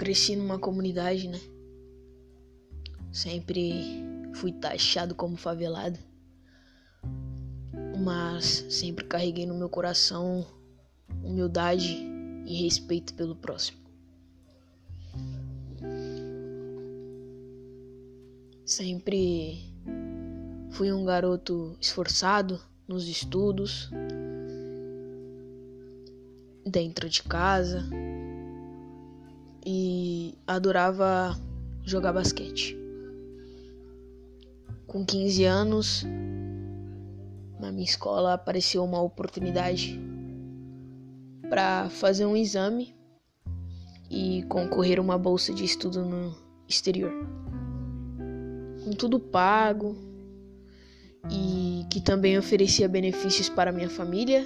cresci numa comunidade, né? Sempre fui taxado como favelado. Mas sempre carreguei no meu coração humildade e respeito pelo próximo. Sempre fui um garoto esforçado nos estudos, dentro de casa e adorava jogar basquete. Com 15 anos, na minha escola apareceu uma oportunidade para fazer um exame e concorrer a uma bolsa de estudo no exterior. Com tudo pago e que também oferecia benefícios para minha família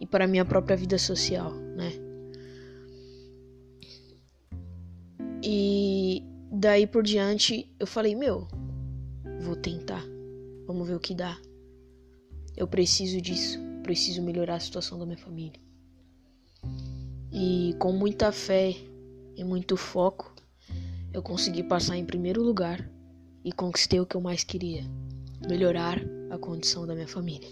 e para minha própria vida social, né? Daí por diante eu falei, meu, vou tentar. Vamos ver o que dá. Eu preciso disso, preciso melhorar a situação da minha família. E com muita fé e muito foco, eu consegui passar em primeiro lugar e conquistei o que eu mais queria: melhorar a condição da minha família.